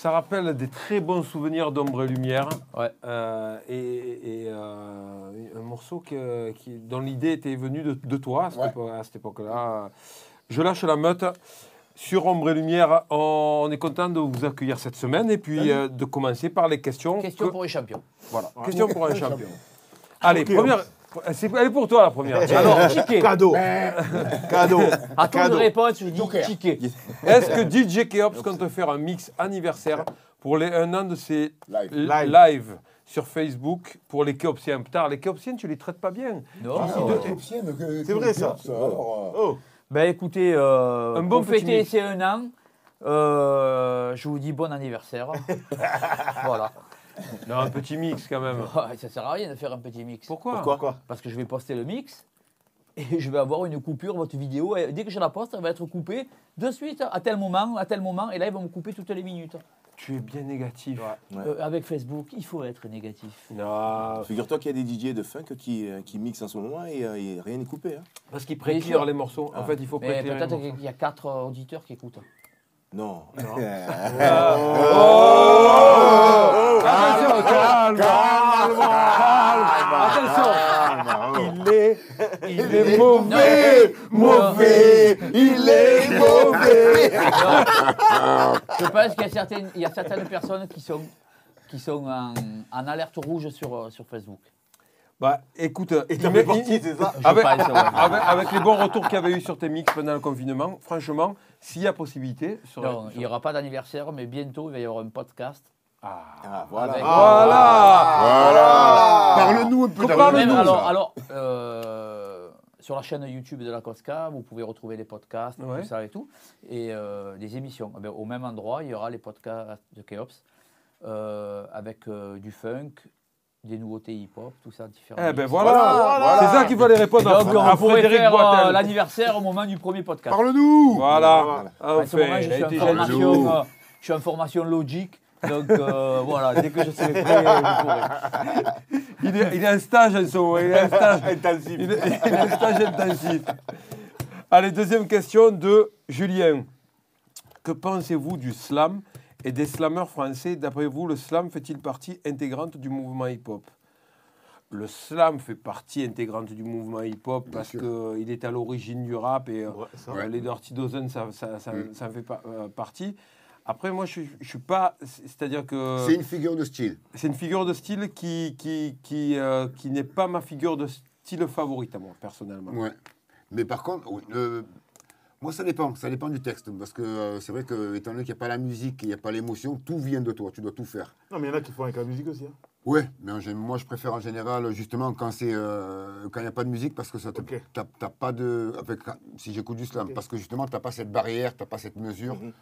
Ça rappelle des très bons souvenirs d'ombre et lumière. Ouais. Euh, et et, euh, un morceau que- qui, dont l'idée était venue de, de toi à cette Ouais. époque-là. Je lâche la meute. Sur Ombre et Lumière, on est content de vous accueillir cette semaine et puis euh, de commencer par les questions. Question que- pour les champions. Voilà, question pour un champion. Allez, première. C'est- Elle est pour toi la première. Alors, ticket. Cadeau. Cadeau. À toi de Cadeau. répondre, je dis Joker. ticket. Est-ce que DJ Keops compte faire un mix anniversaire pour les un an de ses Live. l- Live. lives sur Facebook pour les Keopsiens? Putain, les Keopsiens, tu les traites pas bien. Non. Ah, c'est ouais. C'est vrai, ça. alors, euh, Oh. Ben écoutez, euh, Un bon pour petit fêter mix. ces un an, euh, je vous dis bon anniversaire. voilà. Non, un petit mix quand même. Ça sert à rien de faire un petit mix. Pourquoi Pourquoi Parce que je vais poster le mix et je vais avoir une coupure, votre vidéo. Et dès que je la poste, elle va être coupée de suite, à tel moment, à tel moment. Et là, ils vont me couper toutes les minutes. Tu es bien négatif. Euh, avec Facebook, il faut être négatif. Non, Figure-toi qu'il y a des DJ de funk qui, euh, qui mixent en ce moment et, euh, et rien n'est coupé. hein. parce qu'ils préclirent les morceaux. En Ah. fait, il faut peut-être qu'il y a quatre auditeurs qui écoutent. Non. Attention, il est mauvais, mauvais, il est mauvais. Je pense qu'il y a certaines, il y a certaines personnes qui sont, qui sont en, en alerte rouge sur, sur Facebook. Bah, écoute, Et il t'en met- fais partie, il- c'est ça avec, pense, ouais. avec- avec les bons retours qu'il y avait eu sur tes mix pendant le confinement, franchement, s'il y a possibilité, sur, Non, il n'y aura pas d'anniversaire, mais bientôt, il va y avoir un podcast. Ah. Ah, voilà. Avec- Voilà. Parle-nous un peu. Qu'on de- parle Même, nous, alors, alors euh, sur la chaîne YouTube de la Cosca, vous pouvez retrouver les podcasts, Ouais. tout ça et tout, et euh, des émissions. Eh bien, au même endroit, il y aura les podcasts de Keops, euh, avec euh, du funk, des nouveautés hip-hop, tout ça différent. Eh ben voilà, Voilà. c'est ça qu'il fallait répondre à, Donc, à on Frédéric faire euh, l'anniversaire au moment du premier podcast. Parle-nous. Voilà. Voilà. Ah, En ce moment, je suis, en formation, euh, je suis en formation logique. Donc euh, voilà, dès que je serai prêt, vous pourrez. Il est, il est en stage en moment, il est en stage. Intensif. Il est, il est en stage intensif. Allez, deuxième question de Julien. Que pensez-vous du slam et des slammeurs français? D'après vous, le slam fait-il partie intégrante du mouvement hip-hop? Le slam fait partie intégrante du mouvement hip-hop parce qu'il est à l'origine du rap et euh, Ouais, euh, les Dirty Dozen, ça, ça, ça, Mm. ça en fait pas, euh, partie. Après, moi, je ne suis pas... C'est-à-dire que... C'est une figure de style. C'est une figure de style qui, qui, qui, euh, qui n'est pas ma figure de style favorite à moi, personnellement. Ouais. Mais par contre, oui, euh, moi, ça dépend. Ça dépend du texte. Parce que euh, c'est vrai que, étant donné qu'il n'y a pas la musique, il n'y a pas l'émotion, tout vient de toi. Tu dois tout faire. Non, mais il y en a qui font avec la musique aussi. hein. Ouais, mais en moi, je préfère en général, justement, quand c'est euh, quand il n'y a pas de musique, parce que ça te, Ok. t'as, t'as pas de. Avec, si j'écoute du slam, parce que justement, tu n'as pas cette barrière, tu n'as pas cette mesure. Mhm.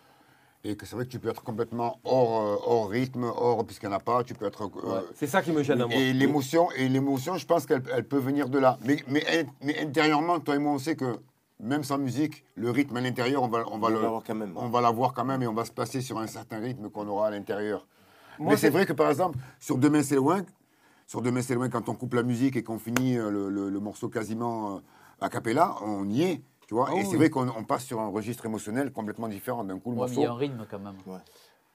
Et que c'est vrai que tu peux être complètement hors, euh, hors rythme, hors, puisqu'il n'y en a pas, tu peux être. euh, C'est ça qui me gêne à moi. Et l'émotion, et l'émotion, je pense qu'elle elle peut venir de là. Mais, mais, mais intérieurement, toi et moi, on sait que même sans musique, le rythme à l'intérieur, on va, on va On va le, l'avoir quand même. on va l'avoir quand même et on va se placer sur un certain rythme qu'on aura à l'intérieur. Mais c'est vrai que par exemple, sur Demain c'est loin, sur Demain c'est loin, quand on coupe la musique et qu'on finit euh, le, le- le morceau quasiment a cappella, on y est. Tu vois Ah et oui. c'est vrai qu'on on passe sur un registre émotionnel complètement différent d'un coup le Ouais, mais il morceau. y a un rythme quand même.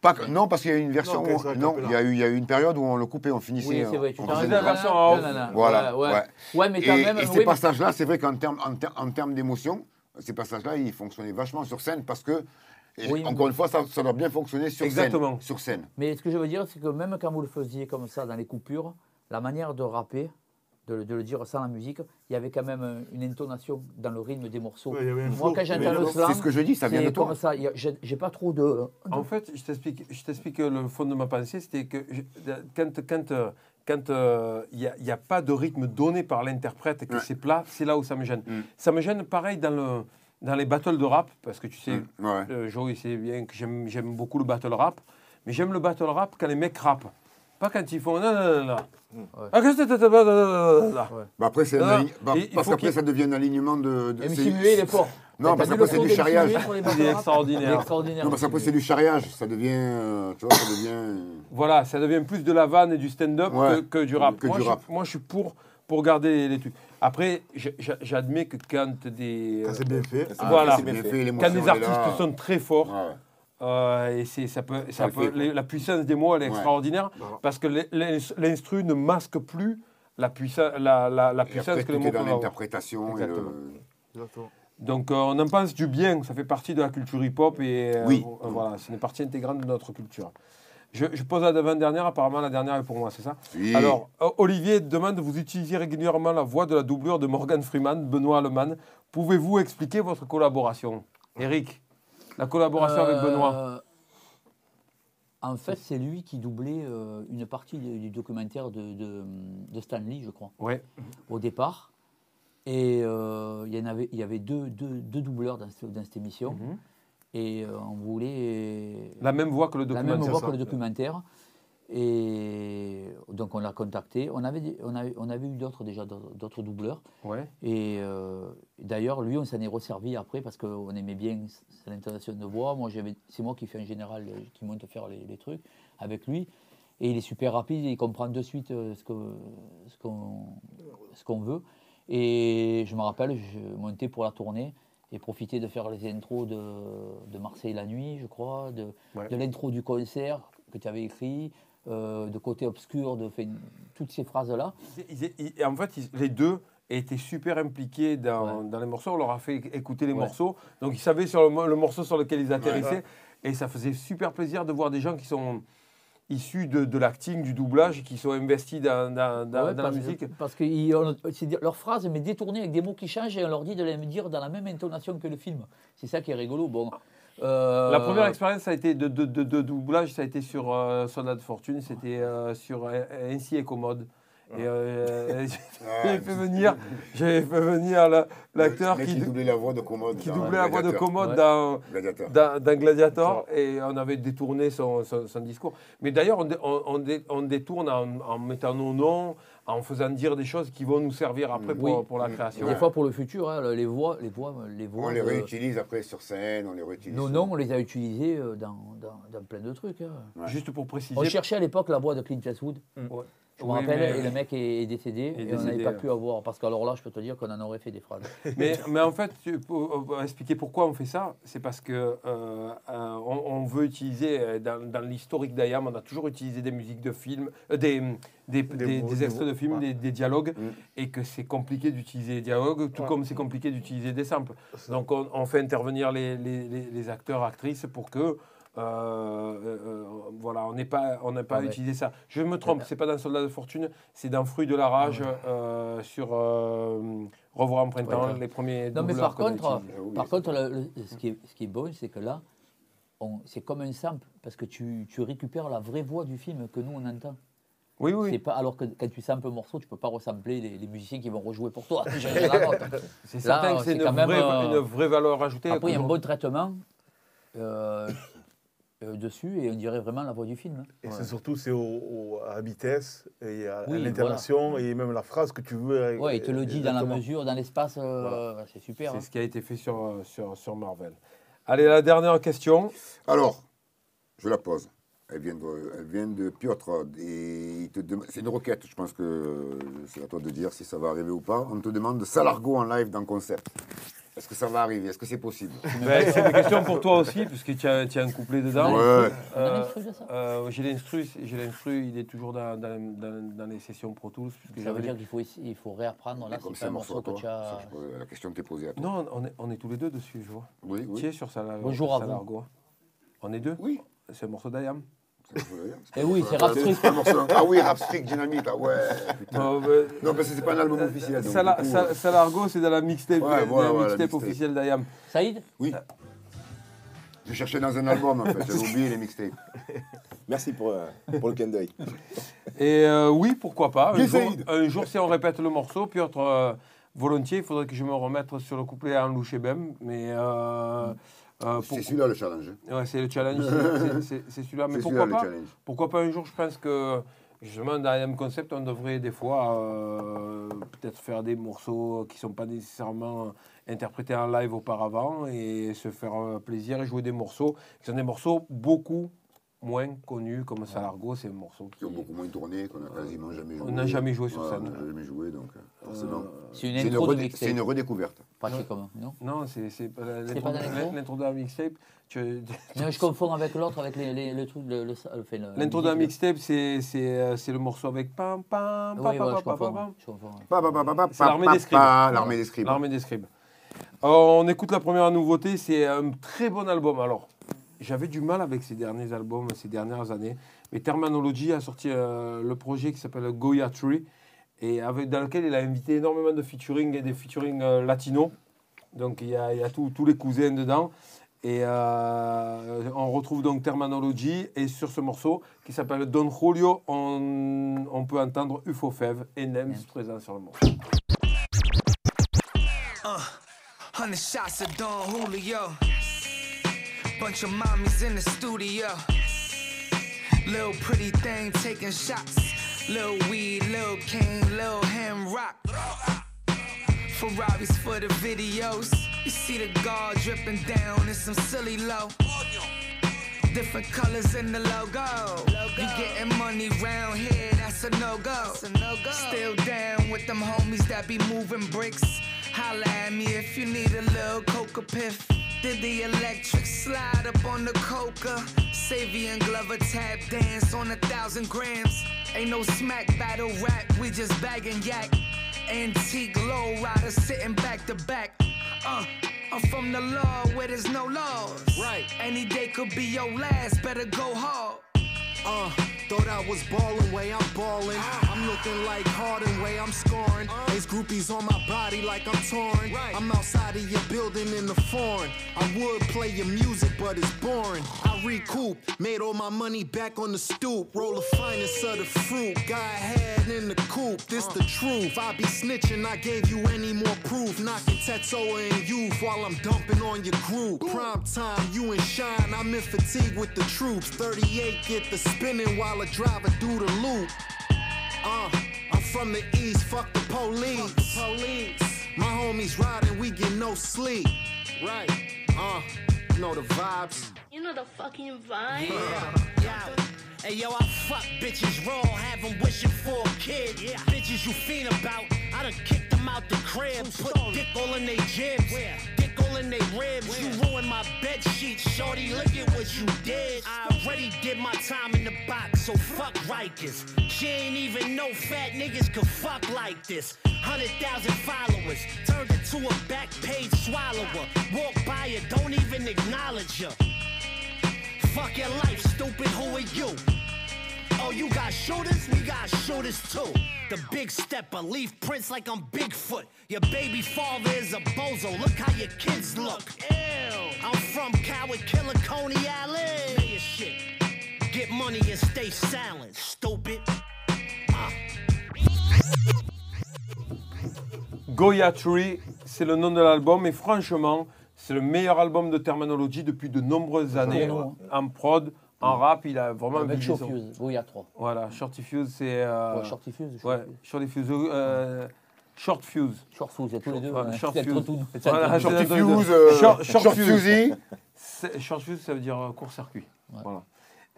Pas que- non, parce qu'il y a une version. Non, où non, il y, a eu, il y a eu une période où on le coupait, on finissait. Oui, c'est vrai, tu faisait la version en. Voilà, Ouais, ouais. ouais. Ouais, mais Et, quand même. et oui, ces mais- passages-là, c'est vrai qu'en termes en, ter- en termes d'émotion, ces passages-là, ils fonctionnaient vachement sur scène parce que, et Oui, encore une fois, ça, ça doit bien fonctionner sur Exactement. scène. Sur scène. Mais ce que je veux dire, c'est que même quand vous le faisiez comme ça dans les coupures, la manière de rapper, de, le- de le dire sans la musique, il y avait quand même euh, une intonation dans le rythme des morceaux. Ouais, Moi, flow. quand j'entends le slam, C'est ce que je dis, ça vient de toi. comme ça. J'ai pas trop de. En fait, je t'explique, je t'explique le fond de ma pensée, c'était que je- quand quand quand euh, il n'y a, pas de rythme donné par l'interprète et que Ouais. c'est plat, c'est là où ça me gêne. Mm. Ça me gêne pareil dans le dans les battles de rap parce que tu sais, Mm, ouais. euh, Joey sait bien que j'aime j'aime beaucoup le battle rap, mais j'aime le battle rap quand les mecs rappent, pas quand ils font non non non. non. Ouais. Ah, qu'est-ce que t'as- t'as- t'as- t'as- t'as- Bah après, c'est un Ah, bah, il- parce qu'après, ça devient un alignement de. de- MC Muet, il est fort. Non, parce qu'après, c'est du charriage. Il est extraordinaire. Il est extraordinaire. Non, parce qu'après, c'est du charriage. Ça devient. euh, tu vois, ça devient. euh, Voilà, ça devient plus de la vanne et du stand-up Ouais, que, que du rap. que moi, du je, rap. moi, je suis pour, pour garder les trucs. Après, je- je- j'admets que quand des, Quand c'est bien fait. C'est Voilà. c'est bien fait. quand des artistes là. sont très forts, ouais. Euh, et c'est, ça peut, ça le peut- fait, quoi. les- la puissance des mots, elle est Ouais. extraordinaire Voilà. parce que l'in- l'in- l'instru ne masque plus la, puissance la, la, la puissance après, que les mots est dans peuvent avoir. l'interprétation. et le-. Donc euh, on en pense du bien, ça fait partie de la culture hip-hop et euh, Oui. euh, voilà, c'est une partie intégrante de notre culture. Je, je pose la avant-dernière, apparemment la dernière est pour moi, c'est ça? Oui. Alors, euh, Olivier demande, vous utilisez régulièrement la voix de la doublure de Morgan Freeman, Benoît Allemann. Pouvez-vous expliquer votre collaboration? Eric, la collaboration avec Benoît Euh, En fait, c'est lui qui doublait euh, une partie du, du documentaire de, de, de Stanley, je crois, Ouais. au départ. Et euh, il y en avait, il y avait deux, deux, deux doubleurs dans, ce- dans cette émission. Mhm. Et euh, on voulait La même voix que le la documentaire. même voix ça. que le documentaire. Et donc on l'a contacté. On avait, on avait, on avait eu d'autres déjà, d'autres doubleurs. Ouais. Et euh, d'ailleurs, lui, on s'en est resservi après parce qu'on aimait bien s- l'intonation de voix. Moi, c'est moi qui fais en général, euh, qui monte faire les, les trucs avec lui. Et il est super rapide, il comprend de suite euh, ce qu'on veut. Et je me rappelle, je montais pour la tournée et profiter de faire les intros de, de Marseille la nuit, je crois, de, Ouais. de l'intro du concert que tu avais écrit, euh, de côté obscur, de fait, toutes ces phrases-là. En fait, ils- les deux étaient super impliqués dans, Ouais. dans les morceaux. On leur a fait écouter les Ouais. morceaux. Donc, ils savaient sur le, mo- le morceau sur lequel ils atterrissaient. Et ça faisait super plaisir de voir des gens qui sont issus de, de l'acting, du doublage, qui sont investis dans, dans- dans- Ouais, dans la musique. Parce que ils ont- c'est dire- leur phrase, mais détournée avec des mots qui changent et on leur dit de les dire dans la même intonation que le film. C'est ça qui est rigolo. Bon, euh, La première expérience, ça a été de, de- de- de doublage, ça a été sur euh, Soldat de Fortune, c'était euh, sur euh, Ainsi et Commode. Et euh, j'ai fait venir, j'ai fait venir la- l'acteur qui, qui doublait la voix de Commode. qui dans doublait la voix de Gladiateur. Commode Ouais. dans, Gladiateur. dans, dans Gladiator et on avait détourné son, son- son discours. Mais d'ailleurs, on, on détourne en, en mettant nos noms, en faisant dire des choses qui vont nous servir après pour, Oui. pour la création. Des fois pour le futur, hein, les voix, les voix, les voix. On les réutilise après sur scène, on les réutilise. nos noms, on les a utilisés euh, dans, dans, dans plein de trucs. hein. Ouais. Juste pour préciser. On cherchait à l'époque la voix de Clint Eastwood. Ouais. Je me Oui, rappelle, mais- et le mec est, est décédé, Est et on n'avait pas ouais. pu avoir. Parce qu'alors là, je peux te dire qu'on en aurait fait des phrases. Mais, mais en fait, tu- pour pour expliquer pourquoi on fait ça, c'est parce que euh, euh, on, on veut utiliser, euh, dans, dans l'historique d'IAM, on a toujours utilisé des musiques de films, euh, des, des, des- mots, des des extraits de films, ouais. des, des dialogues, Mm. et que c'est compliqué d'utiliser les dialogues, tout Ouais. comme c'est compliqué d'utiliser des samples. Donc on, on fait intervenir les, les- les- les acteurs, actrices pour que... euh, euh, voilà, on n'est pas, on n'a pas Ah ouais. utilisé ça. Je me trompe, c'est pas dans Soldat de Fortune, c'est dans Fruit de la rage euh, sur Revoir en printemps, Ouais. les premiers. Non, mais par contre, oui, par contre le- le- ce, qui est, ce qui est bon, c'est que là, on- c'est comme un sample, parce que tu, tu récupères la vraie voix du film que nous, on entend. Oui, oui, pas, alors que quand tu samples un morceau, tu peux pas ressampler les, les musiciens qui vont rejouer pour toi. C'est certain que c'est une, quand même, vraie- euh, une vraie valeur ajoutée. Après, il y a un bon traitement euh, euh, dessus et on dirait vraiment la voix du film. hein. Et c'est surtout c'est au, au- à la vitesse et à, à Oui, l'intonation et même la phrase que tu veux. Ouais, il te le dit dans la mesure, dans l'espace, euh, c'est super. C'est hein. ce qui a été fait sur, euh, sur, sur Marvel. Allez, la dernière question. Alors, je la pose. Elle vient de, elle vient de Piotr. Et c'est une requête, je pense que c'est à toi de dire si ça va arriver ou pas. On te demande de Salargo en live dans Concept. Est-ce que ça va arriver? Est-ce que c'est possible? Ben, c'est une question pour toi aussi, puisque tu as, tu as un couplet dedans. Ouais. Euh, euh, j'ai l'instru, j'ai l'instru, il est toujours dans, dans, dans- dans les sessions Pro Tools. puisque Ça veut j'avais dire qu'il faut, il faut réapprendre. Là, Comme c'est un morceau que toi. tu as. ça, pose- la question t'est posée à toi. Non, on est, on est tous les deux dessus, je vois. Oui, oui. Est sur Salar- Bonjour à vous. Salargo On est deux Oui. C'est un morceau d'Ayam. D'ailleurs. Eh oui, c'est pas- Rap pas un morceau- Ah oui, Rap Streak Dynamite. Ah ouais. Non, parce que c'est pas un album officiel. Salargo, c'est dans la mixtape, officielle d'Ayam. Saïd Oui. Je cherchais dans un album, en fait. J'avais oublié les mixtapes. Merci pour, euh, pour le clin d'œil. Et euh, oui, pourquoi pas. Un jour, Saïd. un jour, si on répète le morceau, Piotr, euh, volontiers, il faudrait que je me remette sur le couplet à Anlou Chebem. Mais euh, pour- C'est celui-là le challenge. ouais, c'est le challenge, c'est- celui-là. Mais pourquoi pas, pourquoi pas un jour, je pense que justement dans IM Concept, on devrait des fois euh, peut-être faire des morceaux qui ne sont pas nécessairement interprétés en live auparavant et se faire euh, plaisir et jouer des morceaux qui sont des morceaux beaucoup moins connus comme Salargo, c'est un morceau qui Qui ont beaucoup moins tourné, qu'on a quasiment jamais joué. on n'a jamais joué sur Ouais, scène. On n'a jamais joué, donc euh, forcément. C'est une C'est une, redé- redécouverte. Patchy comme, non Non, c'est c'est pas l'intro pas de la mixtape. tu- Non, je confonds avec l'autre, avec les, les- le truc, le, L'intro de la mixtape, c'est c'est, euh, c'est le morceau avec pam pam pam pam pam pam. je confonds, ouais. Pa, pa, pa, pa, pa, C'est l'armée pa, des scribes. pa, L'armée des scribes. L'armée des scribes. Alors, on écoute la première nouveauté, c'est un très bon album. Alors, j'avais du mal avec ces derniers albums, ces dernières années. Mais Terminology a sorti euh, le projet qui s'appelle Goya Tree, et avec, dans lequel il a invité énormément de featuring et des featuring euh, latinos. Donc, il y a, il y a tous- tous les cousins dedans. Et euh, on retrouve donc Terminology. Et sur ce morceau qui s'appelle Don Julio, on, on peut entendre UFO Fev et Nems présent sur le morceau. Hundred Bunch of mommies in the studio. Little pretty thing taking shots. Little weed, little cane, little ham rock. Ferraris for the videos. You see the guard dripping down in some silly low. Different colors in the logo. You getting money round here, that's a no go. Still down with them homies that be moving bricks. Holla at me if you need a little coca piff. Did the electric slide up on the coca? Savian Glover tap dance on a thousand grams. Ain't no smack battle rap, we just bagging yak. Antique low rider sitting back to back. Uh, I'm from the law where there's no laws. Right. Any day could be your last, better go hard. Uh, thought I was ballin' way I'm ballin'. I'm looking like Harden way I'm scoring. Ace groupies on my body like I'm torn. I'm outside of your building in the foreign. I would play your music, but it's boring. I recoup, made all my money back on the stoop. Roll the finest of the fruit. Guy had in the coop, this the truth. I be snitching, I gave you any more proof. Knocking Tetsuo in youth while I'm dumping on your group. Prime time, you and Shine, I'm in fatigue with the troops. 38 get the spinning while a driver do the loop. Uh, I'm from the east, fuck the police. police. My homies riding, we get no sleep. Right, uh, know the vibes. You know the fucking vibe. Yeah. Hey yo, I fuck bitches raw, have them wishing for a kid. Yeah. Bitches you fiend about, I done kicked them out the crib. Put dick all in they jibs, dick all in they ribs. You ruined my bed sheets, shorty. Look at what you did. I already did my time in the box, so fuck Rikers. She ain't even know fat niggas could fuck like this. Hundred thousand followers, turned into a back page swallower. Walk by her, don't even acknowledge her. Fuck your life, stupid, who are you? Oh, you got shooters? We got shooters too. The big stepper, leave prints like I'm Bigfoot. Your baby father is a bozo. Look how your kids look. Ew. I'm from Coward Killer, Coney Island. Say your shit. Get money and stay silent, stupid. Goya Tree, c'est le nom de l'album et franchement, c'est le meilleur album de Terminology depuis de nombreuses années. long, En prod, en rap, il a vraiment Avec visé son- Showfuse, oui, il y a trois. Voilà, Shorty Fuse, c'est. euh, Ouais, Shorty Fuse, Ouais, Shorty Shorty Fuse. euh, Short Fuse. Short Fuse, il y a tous les deux. Ouais, ouais. Short Fuse. tout. Voilà, Short Fuse, euh, Short- Short Short Fuse. Short ça veut dire euh, court-circuit. Voilà.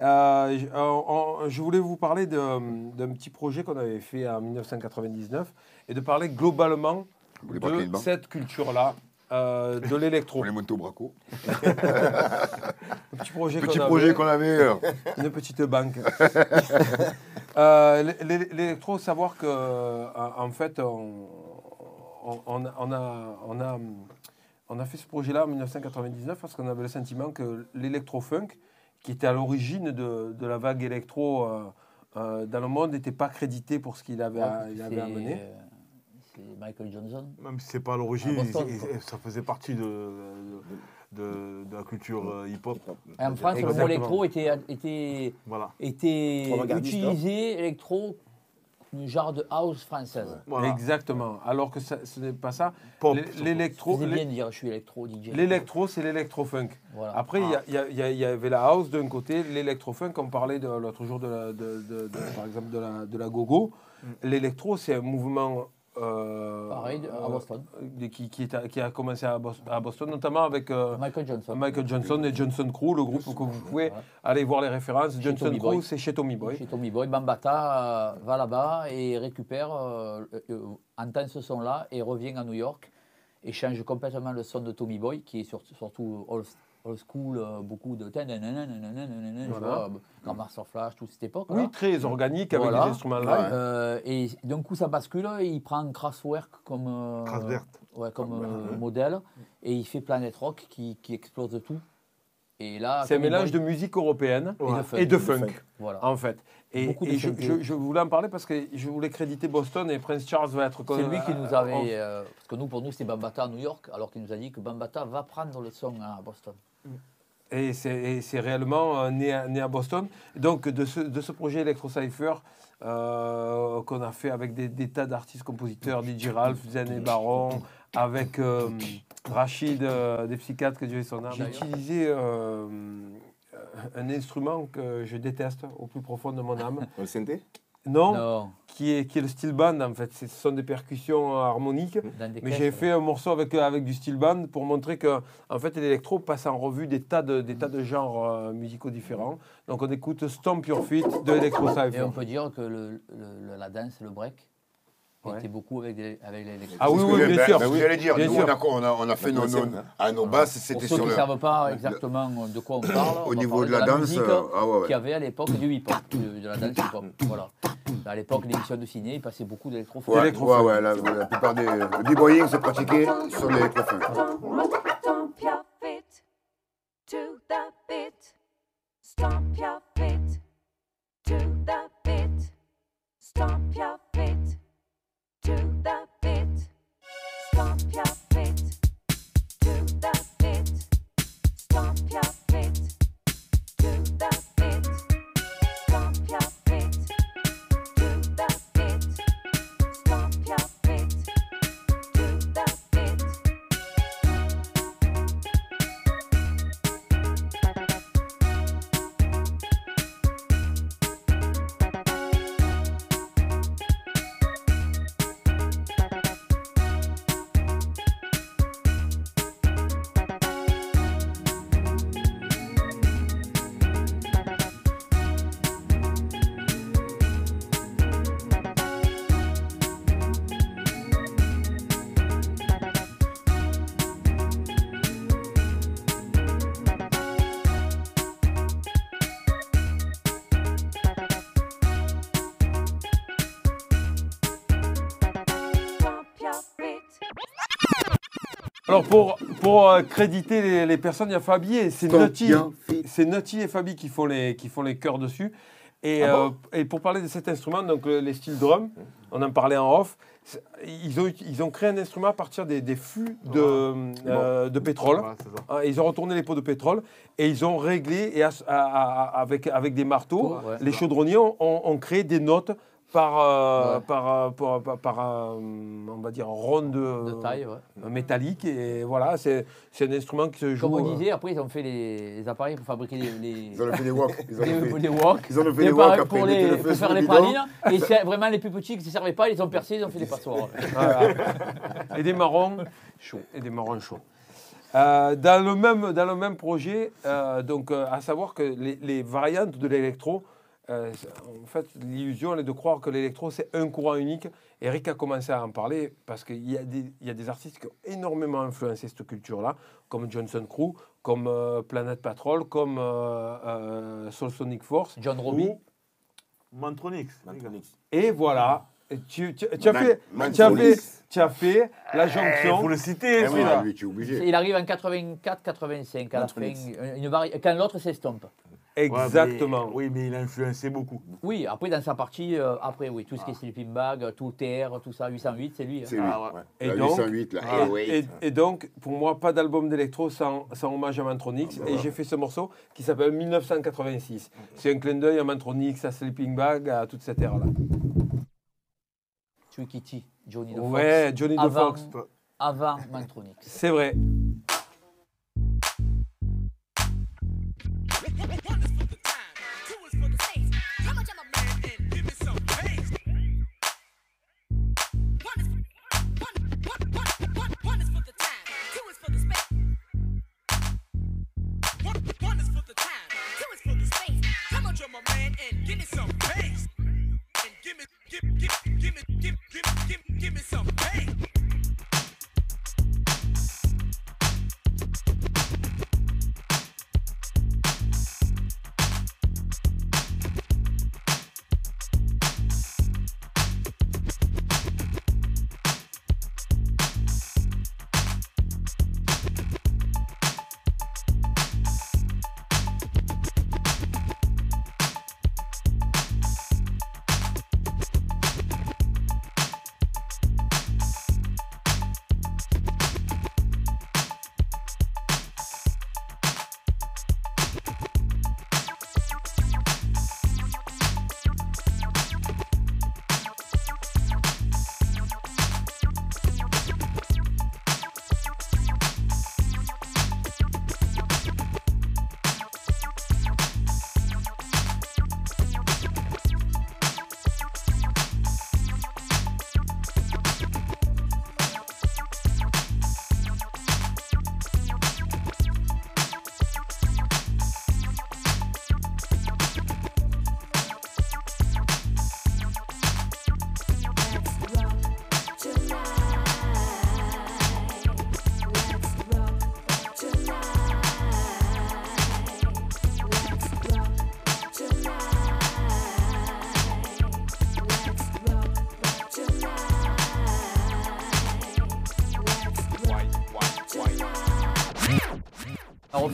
Euh, je, euh, je voulais vous parler de- d'un petit projet qu'on avait fait en 1999 et de parler globalement de cette culture-là, euh, de l'électro. On les au braco. Un petit projet Petit qu'on projet avait, euh, une petite banque. Euh, l'é- l'é- l'électro, savoir que euh, en fait, on, on- on a, on a- on a- on a fait ce projet-là en 1999 parce qu'on avait le sentiment que l'électro-funk, qui était à l'origine de, de la vague électro euh, dans le monde, n'était pas crédité pour ce qu'il avait, à- il avait C'est, amené. C'est Michael Johnson. Même si c'est pas à l'origine, ça faisait partie de, de, de la culture euh, hip-hop. En France, le mot électro était, était, Voilà. était utilisé, électro, un genre de house française. voilà. Exactement. Alors que ça- ce n'est pas ça. L'électro, C'est bien de dire je suis électro, DJ. l'électro, c'est l'électro-funk. Voilà. Après, il y avait la house d'un côté, l'électro-funk, on parlait de- l'autre jour, de la- de- de- de- par exemple, de la, de la gogo. L'électro, c'est un mouvement... euh, Pareil, à Boston. euh, qui, qui est à- qui a commencé à, Bos- à Boston, notamment avec euh, Michael Johnson. Michael Johnson et Johnson Crew, le groupe que vous pouvez aller voir les références. Chez Johnson Crew, c'est chez Tommy Boy. Chez Tommy Boy, Bambata euh, va là-bas et récupère, euh, euh, entend ce son-là et revient à New York et change complètement le son de Tommy Boy, qui est sur- surtout old, old school, euh, beaucoup de. Voilà. vois, Grand Master Flash, toute cette époque. Oui, très organique avec Voilà. des instruments live. Euh, et d'un coup, ça bascule, et il prend Kraftwerk comme, euh, Kraftwerk. ouais, comme euh, modèle, et il fait Planet Rock qui, qui explose tout. Et là, C'est un mélange de musique européenne et de funk. et de funk, Voilà. en fait. Et, je, funk. je- je voulais en parler parce que je voulais créditer Boston et Prince Charles va être... C'est lui qui nous avait. euh, parce que nous, pour nous, c'était Bambata à New York, alors qu'il nous a dit que Bambata va prendre le son à Boston. Et c'est réellement euh, né, à, né à Boston. Donc, de ce, de ce projet Electro Cypher, euh, qu'on a fait avec des, des tas d'artistes compositeurs, DJ Ralph, Zen et Baron, avec euh, Rachid euh, des Psychiatres, que Dieu ait son âme. J'ai utilisé euh, un instrument que je déteste au plus profond de mon âme. Le synthé? Non, Non, Qui, est, qui est le steel band en fait. Ce sont des percussions harmoniques. dans des Mais j'ai fait un morceau avec, avec du steel band pour montrer que en fait, l'électro passe en revue des tas de, des tas de genres euh, musicaux différents. Donc on écoute Stomp Your Feet de Electro Et on peut dire que le- le- la danse, le break, Ouais. était beaucoup avec, des, avec l'électro. Ah oui, C'est ce oui, bien ben- sûr. ben oui, j'allais dire, Bien nous, sûr. on a, on a, on a fait nos, nos- à nos basses, Pour c'était ceux sur qui ne le. savent pas exactement de quoi on parle, on Au va niveau parler de la danse, musique euh, ah ouais, ouais. qu'il y avait à l'époque du hip-hop, de, de la danse hip-hop. Voilà. À l'époque, l'émission de ciné, il passait beaucoup d'électro. Ouais, ouais, ouais, la, la plupart des. Le b-boying se pratiquait sur feet to the beat. Stomp your feet to the beat. Stomp your Alors pour, pour euh, créditer les, les personnes, il y a Fabi et c'est feet. C'est Nutty et Fabi qui font les, qui font les chœurs dessus. Et, Ah euh, et pour parler de cet instrument, donc les steel drums, on en parlait en off, ils ont, ils ont créé un instrument à partir des, des fûts de, euh, de pétrole. Ouais. Ah, Ils ont retourné les pots de pétrole et ils ont réglé et as- à- à- à- avec, avec des marteaux. Ouais. les chaudronniers ont, ont- ont créé des notes par, euh, Ouais. par, euh, par, par- par, euh, on va dire, ronde de taille. ouais. euh, métallique. Et voilà, c'est c'est un instrument qui se joue. Comme on euh, disait, après, ils ont fait les, les appareils pour fabriquer les, les, Ils ont fait des walks. Ils ont fait, les wok. ils ont fait des walks après. pour, les, pour faire le les pralines. Et c'est vraiment les plus petits qui ne servaient pas, ils ont percé, ils ont fait des passoires. Voilà. et des marrons chauds. Et des marrons chauds. Euh, dans, le même, dans le même projet, euh, donc, euh, à savoir que les, les variantes de l'électro, euh, en fait, l'illusion elle est de croire que l'électro, c'est un courant unique. Eric a commencé à en parler parce qu'il y, a des- il y a des artistes qui ont énormément influencé cette culture-là, comme Johnson Crew, comme euh, Planet Patrol, comme euh, euh, Soul Sonic Force. John Roby. Ou Mantronix. Mantronix. Et voilà. Et Tu, tu- tu as fait, Man tu as Solix. fait, tu as fait la Il jonction. faut le citer, Eh oui, lui, tu es obligé. Il arrive en 84-85 à la fin. Mantronix. Une vari... Quand l'autre s'estompe. Ouais, mais- Exactement. oui, mais il a influencé beaucoup. Oui, après dans sa partie, euh, après oui, tout ce qui est sleeping bag, tout TR, tout ça, 808, c'est lui. hein. C'est lui. Ah ouais. Et La donc- 808, là. Et, Ah, oui. et- et donc, pour moi, pas d'album d'électro sans, sans hommage à Mantronix. Et j'ai fait ce morceau qui s'appelle 1986. C'est un clin d'œil à Mantronix, à Sleeping Bag, à toute cette ère-là. Twikiti, Johnny the Ouais, Fox. Johnny the Avant- Fox. Avant Mantronix. C'est vrai.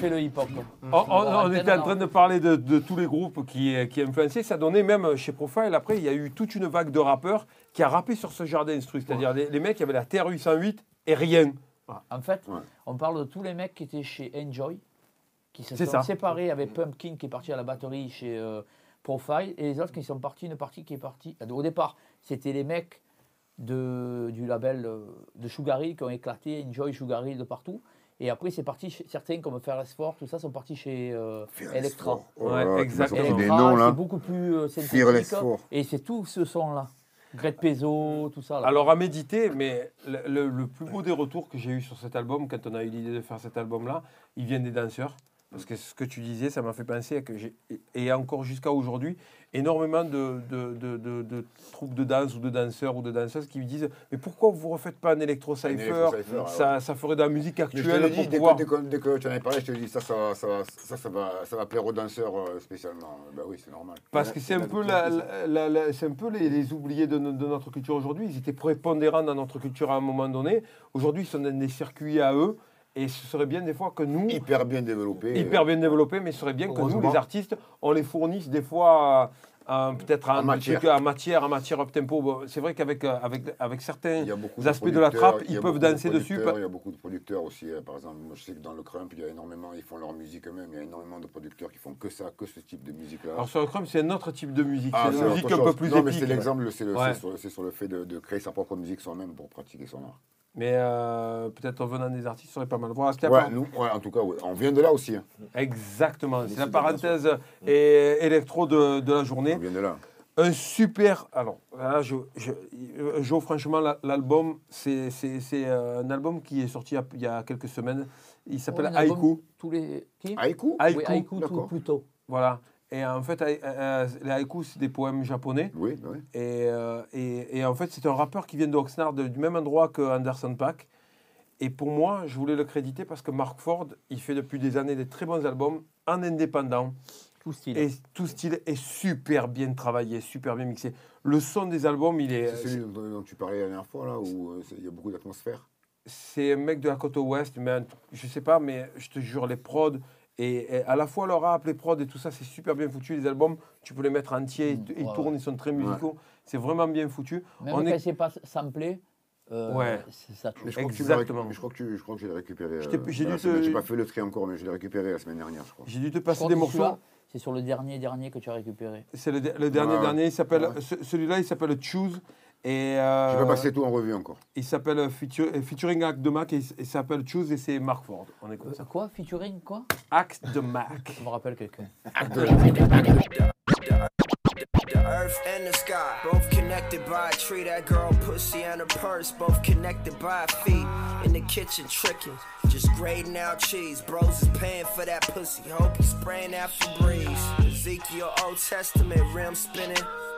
Le hip-hop. On, on- on était en train de parler de, de tous les groupes qui, qui influençaient. Ça donnait même chez Profile, après, il y a eu toute une vague de rappeurs qui a rappé sur ce genre d'instru. C'est-à-dire les, les mecs qui avaient la TR-808 et rien. En fait, Ouais. on parle de tous les mecs qui étaient chez Enjoy, qui se sont ça. séparés avec Pumpkin qui est parti à la batterie chez euh, Profile, et les autres qui sont partis, une partie qui est partie. Au départ, c'était les mecs de, du label euh, de Sugar Hill qui ont éclaté, Enjoy, Sugar Hill de partout. Et après, c'est parti, chez- certains comme Fort, tout ça, sont partis chez euh, Electra. Oh Ouais, tu m'as exactement. sorti des Electra, noms, là. c'est beaucoup plus euh, Fearless synthétique. Fort. Et c'est tout ce son-là. Greg Peso, tout ça. Là. Alors à méditer, mais le, le- le plus beau des retours que j'ai eu sur cet album, quand on a eu l'idée de faire cet album-là, il vient des danseurs. Parce que ce que tu disais, ça m'a fait penser à que j'ai, et encore jusqu'à aujourd'hui, énormément de, de, de, de- de troupes de danse ou de danseurs ou de danseuses qui me disent Mais pourquoi vous ne refaites pas un électro cypher électro-cypher, ouais. ça, ça ferait de la musique Mais je te actuelle dès que, dès, tu en avais parlé, je te dis ça, ça, va- ça, va- ça, plaire aux danseurs euh, spécialement. Ben oui, c'est normal. Parce que c'est un peu, c'est un peu les, oubliés de notre culture aujourd'hui. Ils étaient prépondérants dans notre culture à un moment donné. Aujourd'hui, ils sont dans des circuits à eux. Et ce serait bien des fois que nous, Hyper bien développé. hyper bien développés, mais ce serait bien que nous, les artistes, on les fournisse des fois euh, peut-être en, En matière. en matière, en matière up tempo. C'est vrai qu'avec euh, avec, avec certains aspects de la trappe, ils peuvent de danser dessus. Il y a beaucoup de producteurs aussi. euh, Par exemple, moi, je sais que dans le crump, il y a énormément, ils font leur musique eux-mêmes. Il y a énormément de producteurs qui font que ça, que ce type de musique-là. Alors sur le crump, c'est un autre type de musique. Ah, c'est une musique un peu plus Non, mais c'est l'exemple, c'est le- Ouais. c'est sur, sur le fait de, de créer sa propre musique soi-même pour pratiquer son art. Mais euh, peut-être en venant des artistes, ce serait pas mal. Voilà, c'était Ouais, pas- nous, ouais, en tout cas, ouais. on vient de là aussi. hein. Exactement. C'est la parenthèse et électro de, de la journée. On vient de là. Un super. Alors, là, je, je, Jo, franchement, la- l'album, c'est euh, un album qui est sorti il y a- quelques semaines. Il s'appelle album, Haïku. Tous les... Qui? Haïku Haïku, Oui, Haïku, tout d'accord. plutôt. Voilà. Et en fait, les haïkus, c'est des poèmes japonais. Oui, oui. Et, euh, et, et en fait, c'est un rappeur qui vient de Oxnard, de- du même endroit que Anderson Paak. Et pour moi, je voulais le créditer parce que Mark Ford, il fait depuis des années des très bons albums en indépendant. Tout style. Et tout style est super bien travaillé, super bien mixé. Le son des albums, il est. C'est celui dont, dont tu parlais la dernière fois, là, où euh, il y a beaucoup d'atmosphère. C'est un mec de la côte ouest, mais un- je sais pas, mais je te jure, les prods, et, et à la fois le rap, les prods et tout ça, c'est super bien foutu. Les albums, tu peux les mettre entiers, ils, ils Ouais, tournent, ils sont très musicaux. C'est vraiment bien foutu. Même On quand est- c'est pas samplé, euh, Ouais. c'est ça. Mais je crois Exactement. mais je crois que tu- je crois que je l'ai récupéré. Euh, j'ai semaine- te- J'ai pas fait le tri encore, mais je l'ai récupéré la semaine dernière, je crois. J'ai dû te passer des morceaux. C'est sur le dernier dernier que tu as récupéré. C'est le, le dernier, Ouais. dernier, il s'appelle, Ouais. ce- celui-là, il s'appelle Choose. Et euh, Je vais pas passer tout en revue encore. il s'appelle feature- featuring Act de Mac et il s'appelle Choose et c'est Mark Ford. On écoute ça. Euh, Quoi Featuring quoi? Act de Mac. Ça me rappelle quelqu'un. The earth and the sky, both connected by a tree. That girl pussy and her purse, both connected by feet. In the kitchen tricking, just grading out cheese. Bros is paying for that pussy. Hope he's spraying that Febreze. Ezekiel Old Testament rim spinning.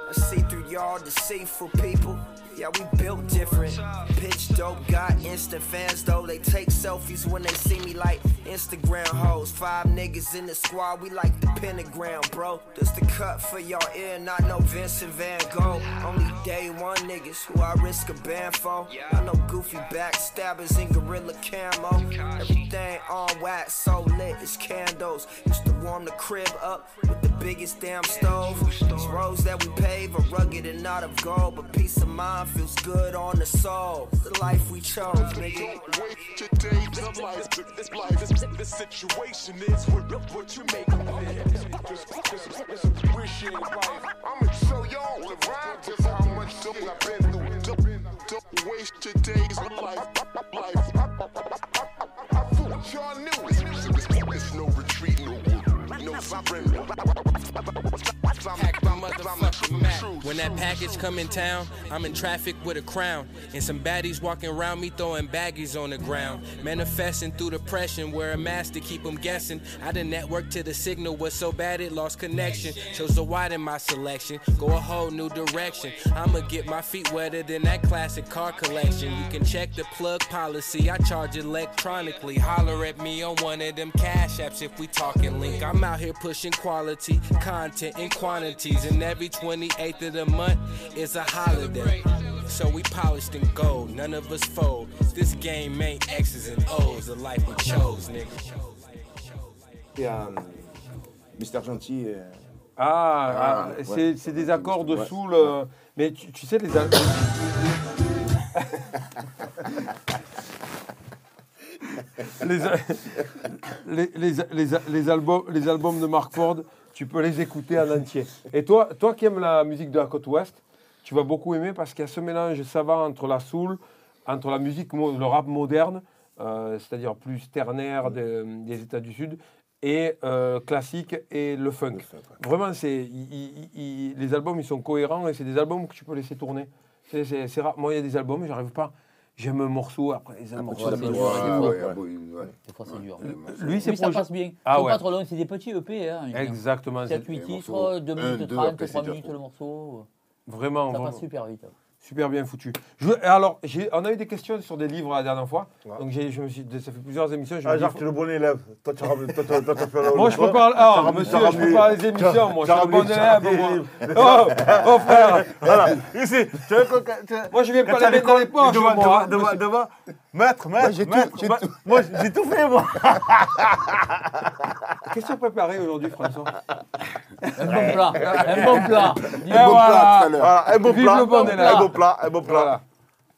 I see through y'all deceitful people. Yeah, we built different. Pitch dope, got instant fans though. They take selfies when they see me like Instagram hoes. Five niggas in the squad, we like the pentagram, bro. This the cut for y'all ear, not no Vincent Van Gogh. Only day one niggas who I risk a ban for. I know goofy backstabbers in gorilla camo. Everything on wax, so lit, it's candles. Used to warm the crib up with the biggest damn stove. These roads that we pave are rugged and not of gold, but peace of mind feels good on the soul. The life we chose, nigga. Don't Today, the life, this life, this, this situation is what, what you make of it. Just appreciate life. I'ma show y'all the rhyme just how much dope I've been through. Don't, don't waste your days of life. life. I thought y'all knew it's no retreat, no, no surrender. Pack my motherfucking Mac. When that package come in town, I'm in traffic with a crown. And some baddies walking around me throwing baggies on the ground. Manifesting through depression, wear a mask to keep them guessing. I done network to the signal was so bad it lost connection. Chose the wide in my selection, go a whole new direction. I'ma get my feet wetter than that classic car collection. You can check the plug policy, I charge electronically. Holler at me on one of them cash apps if we talking link. I'm out here pushing quality, content, in quantities. And every 28th of the month is a holiday. So we polished in gold, none of us fold. This game ain't X's and O's, the life we chose, nigga. et euh, Mister Gentil. euh, Ah, ah, Ah, ouais. c'est c'est des accords de Ouais. soul. euh, mais tu, tu sais, les. les, les, les, les, les albums, les albums de Mark Ford, tu peux les écouter en entier. Et toi, toi qui aimes la musique de la côte ouest, tu vas beaucoup aimer parce qu'il y a ce mélange savant entre la soul, entre la musique, le rap moderne, euh, c'est-à-dire plus ternaire des, des États du Sud, et euh, classique et le funk. Vraiment, c'est, il- il- il- les albums, ils sont cohérents et c'est des albums que tu peux laisser tourner. C'est, c'est- c'est rare. Moi, il y a des albums, j'arrive pas. J'aime un morceau, après ouais, ouais, ouais. Des fois, c'est dur. Lui, c'est ça passe bien. Ils Ah ouais. pas trop longs, c'est des petits EP. Hein. Exactement. 7, c'est 8 Les titres, morceaux, 2 un, minutes deux, 30, après, 3 c'est minutes le morceau. Vraiment, Ça passe super vite. Super bien foutu. Je, alors, on a eu des questions sur des livres la dernière fois. Ouais. Donc, j'ai, je me suis, ça fait plusieurs émissions. Je Ah, faut- tu es le bon élève. Toi, tu as fait Moi, le je choix. prépare. T'as Ah, monsieur, je ramené- prépare les émissions. Moi, je suis un bon élève. moi. Oh, oh, frère. Voilà, ici, tu quand- Moi, je viens pas la mettre dans les poches, devant- moi. devant- monsieur. devant- devant. Maître, maître, j'ai tout- maître, j'ai ma- tout. Moi, j'ai tout fait, moi. Qu'est-ce que tu as préparé aujourd'hui, François Un bon plat. Un bon plat. Et Bon voilà. plat, tout à l'heure. Un bon plat. Un bon plat, un bon plat. Voilà.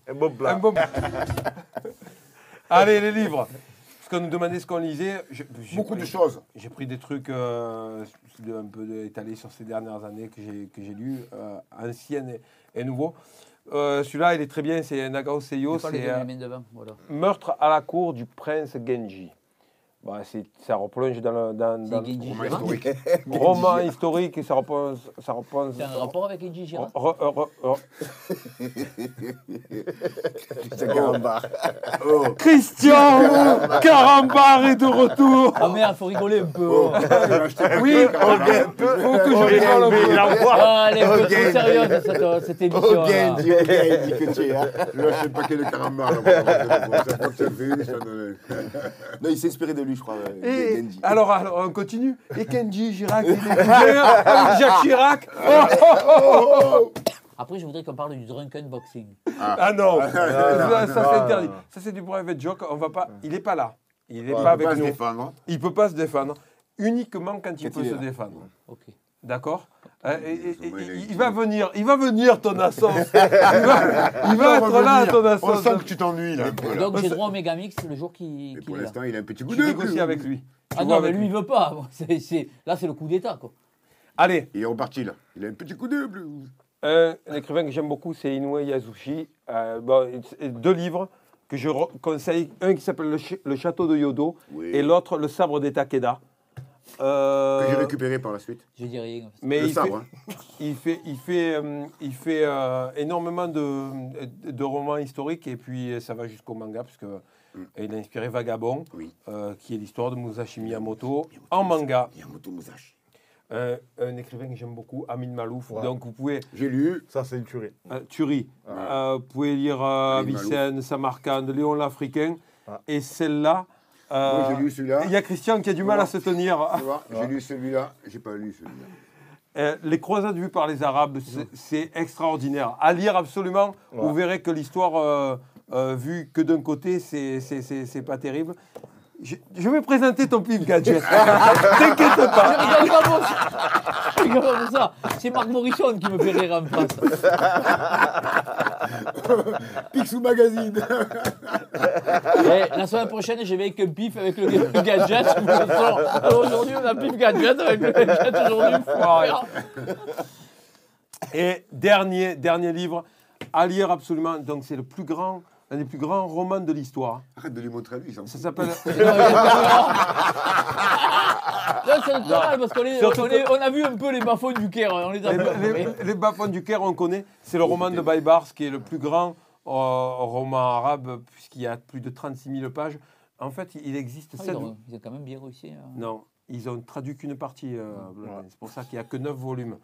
Un bon plat. Un Allez, les livres. Parce qu'on nous demandait ce qu'on lisait. Beaucoup pris- de choses. J'ai pris des trucs euh, de- un peu étalés sur ces dernières années que j'ai que j'ai lus, euh, anciennes et, et nouveaux. Euh, Celui-là, il est très bien, c'est Nagao Seiyo, c'est euh. Voilà. Meurtre à la cour du prince Genji. Bah, c'est- ça replonge dans le dans, Roman historique. roman historique et ça replonge. Ça replonge C'est un rapport avec C'est Carambar. Oh, Christian Carambar est de retour Ah merde, faut rigoler un peu. oh, un Oui, paquet de Carambar. faut que je rigole un peu. Ah, allez, un peu trop Genji. sérieuse cette, cette émission. Oh, que tu es. Je un paquet de Carambar. un. Non, il s'est inspiré de lui, je crois. euh, Et, Genji. alors, alors, on continue. Et Kenji Girac, Jacques Chirac. Oh, oh, oh, oh. Après, je voudrais qu'on parle du drunken boxing. Ah non, Ah, ça, non, ça, c'est interdit. Ça c'est du private joke. On va pas. Il est pas là. Il est On pas peut avec pas se nous. défendre. Il peut pas se défendre. Uniquement quand il peut se défendre. Ok. D'accord? Mal il, va venir, il va venir ton assaut. il va, il va être là revenir. ton On sent assaut. que tu t'ennuies là. Donc j'ai droit au Megamix le jour qu'il pour est là. l'instant, il a un petit Tu de négocies avec lui. Tu Ah non, mais lui, il veut pas. Là, c'est le coup d'État, quoi. Allez, Il est reparti là. Il a un petit coup de bleu. un, écrivain que j'aime beaucoup, c'est Inoue Yasushi. Euh, bon, deux livres que je conseille. Un qui s'appelle le, Ch- Le Château de Yodo Oui. et l'autre Le Sabre des Takeda. Euh, Que j'ai récupéré par la suite. Je dis rien. mais Le il sabre. fait, hein. il fait, il fait, euh, il fait euh, énormément de, de romans historiques et puis ça va jusqu'au manga parce que il a inspiré Vagabond, Mm. Oui. euh, qui est l'histoire de Musashi Miyamoto en manga. Miyamoto Musashi. Un écrivain que j'aime beaucoup, Amin Malouf. Ouais. Donc vous pouvez J'ai lu. Ça, c'est une tuerie. euh, Turi, Ah. euh, vous pouvez lire euh, Amin Avicenne, Samarcande, Léon l'Africain Ah. et celle-là. Euh, Moi, j'ai lu celui-là. il y a Christian qui a du mal à se tenir. Tu vois, j'ai lu celui-là. J'ai pas lu celui-là. Euh, les croisades vues par les Arabes, c'est- c'est extraordinaire. À lire absolument, vous verrez que l'histoire euh, euh, vue que d'un côté, c'est- c'est c'est- c'est pas terrible. Je, je vais présenter ton pif gadget. T'inquiète pas. Je rigole pas pour ça. Je rigole pas pour ça. C'est Marc Morisson qui me fait rire en face. Picsou Magazine. Eh, la semaine prochaine, je vais avec un pif avec le, le gadget. le aujourd'hui, on a pif gadget avec le gadget aujourd'hui. Et dernier, dernier livre à lire absolument. Donc c'est le plus grand, un des plus grands romans de l'histoire. Arrête de lui montrer à lui. il s'en Ça s'appelle. Là, c'est normal parce qu'on Surtout on, est- on a vu un peu les bas-fonds du Caire. On les a Les, vus. les, les bas-fonds du Caire, on connaît. C'est le roman de Baybars, qui est le plus grand euh, roman arabe, puisqu'il y a plus de 36 000 pages. En fait, il existe Ah, sept- ils, ont, ils ont quand même bien réussi. hein. Non, ils ont traduit qu'une partie. euh. C'est pour ça qu'il n'y a que 9 volumes.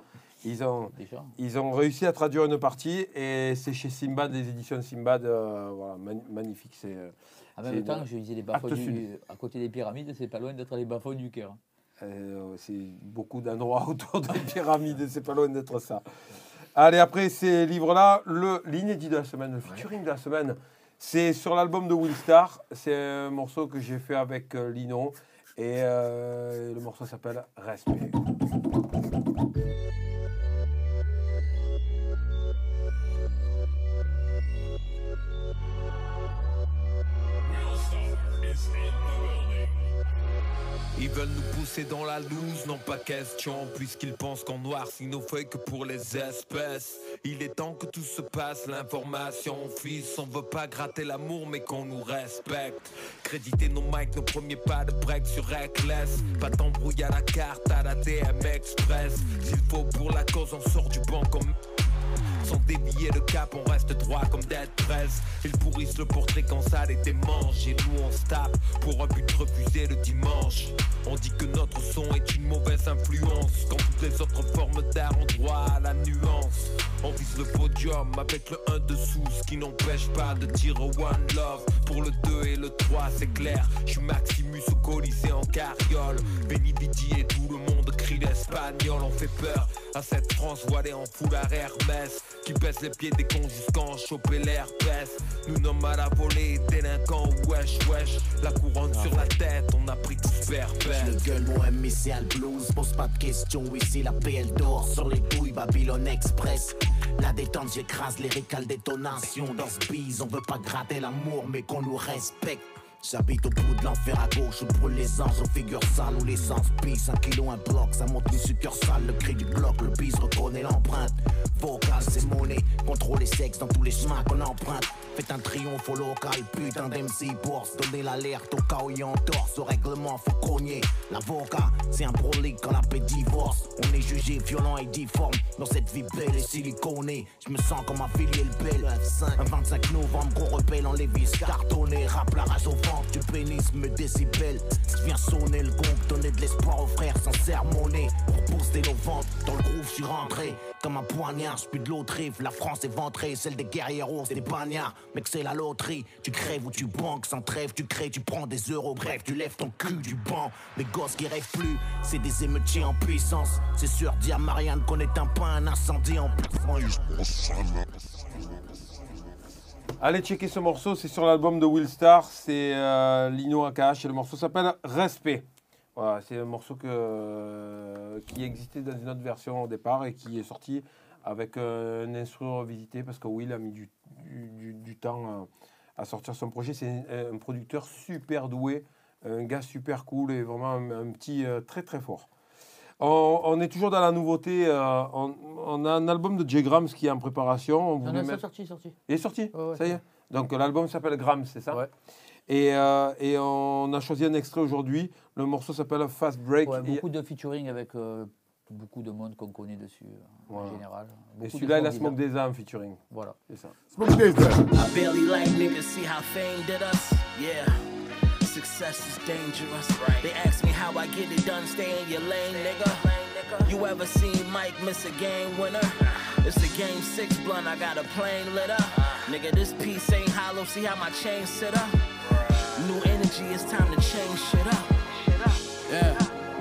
Ils ont, Déjà. ils ont réussi à traduire une partie et c'est chez Simbad, les éditions Simbad. euh, voilà, magnifique. C'est, euh, En même temps, je disais les Actes du, à côté des pyramides, c'est pas loin d'être les bas-fonds du Caire. Euh, c'est beaucoup d'endroits autour des pyramides, c'est pas loin d'être ça. Allez, après ces livres-là, l'inédit de la semaine, le featuring de la semaine, c'est sur l'album de Will Star. C'est un morceau que j'ai fait avec euh, Lino. Et euh, le morceau s'appelle Respect. Pousser dans la loose, non pas question, puisqu'ils pensent qu'on noircit nos feuilles que pour les espèces. Il est temps que tout se passe, l'information, fils. On veut pas gratter l'amour, mais qu'on nous respecte. Créditer nos mics, nos premiers pas de break sur Reckless. Pas t'embrouiller à la carte, à la DM Express. S'il faut pour la cause, on sort du banc comme. Sans dévier le cap, on reste droit comme Dead Press. Ils pourrissent le portrait quand ça les démange. Et nous, on se tape pour un but refusé le dimanche. On dit que notre son est une mauvaise influence. Quand toutes les autres formes d'art ont droit à la nuance. On vise le podium avec le 1 dessous, ce qui n'empêche pas de dire One Love. Pour le 2 et le 3, c'est clair. Je suis Maximus au Colisée en carriole. Benny et tout le monde crie l'espagnol. On fait peur à cette France voilée en foulard Hermès. Qui baisse les pieds des cons choper l'herpès. Nous nomme à la volée, délinquants, wesh wesh. La couronne sur la tête, on a pris tout Je le gueule, mon MCL Blues, pose pas de questions, ici la PL d'or sur les douilles, Babylone Express. La détente, j'écrase les récales détonation dans ce bise, on veut pas gratter l'amour, mais qu'on nous respecte. J'habite au bout de l'enfer à gauche, brûle les anges aux figures sales ou l'essence pisse. Un kilo, un bloc, ça monte une succursale. Le cri du bloc, le bise reconnaît l'empreinte. Vocal, c'est monnaie, contrôle les sexes dans tous les chemins qu'on emprunte. Faites un triomphe au local, putain d'MC pour se donner l'alerte au cas où il un torse. Au règlement, faut cogner. L'avocat, c'est un prolique quand la paix divorce. On est jugé violent et difforme dans cette vie belle et siliconée. Je me sens comme un filier le bel. Un 25 novembre, gros rebelle en lévis cartonné. Rap la rage au ventre, du pénis me décibelle. Je viens sonner le gong, donner de l'espoir aux frères sans sermonner. Pour booster nos ventes, dans le groove, je suis rentré. Comme un poignard, je de l'autre rive. La France est ventrée, celle des guerriers c'est des bagnards. Mec, c'est la loterie. Tu crèves ou tu banques sans trêve. Tu crées, tu prends des euros. Bref, tu lèves ton cul du banc. Les gosses qui rêvent plus, c'est des émeutiers en puissance. C'est sûr, dis à Marianne qu'on éteint pas un incendie en Allez checker ce morceau, c'est sur l'album de Will Star, c'est euh, Lino Akash et le morceau s'appelle Respect. C'est un morceau euh, qui existait dans une autre version au départ et qui est sorti avec euh, un instrument revisité parce que Will a mis du, temps à sortir son projet. C'est un, producteur super doué, un gars super cool et vraiment un, un petit très très fort. On, on est toujours dans la nouveauté. euh, on, on a un album de Jay Grams qui est en préparation. On voulait non, c'est mettre- sorti, sorti. il est sorti Ouais, ouais, Ça y est Donc l'album s'appelle Grams, c'est ça et, euh, et on a choisi un extrait aujourd'hui. Le morceau s'appelle Fast Break. Ouais, Et- beaucoup de featuring avec euh, beaucoup de monde qu'on connaît dessus euh, en général. Beaucoup de celui-là, il a Smoke bizarres. Desa en featuring. Voilà. C'est ça. Smoke Desa. I barely like niggas, see how fame did us? Yeah. Success is dangerous. Right. They ask me how I get it done, stay in your lane, nigga. You ever seen Mike miss a game winner? It's a game six blunt, I got a plane lit up. Nigga, this piece ain't hollow, see how my chain sit up? New energy, it's time to change shit up. Yeah,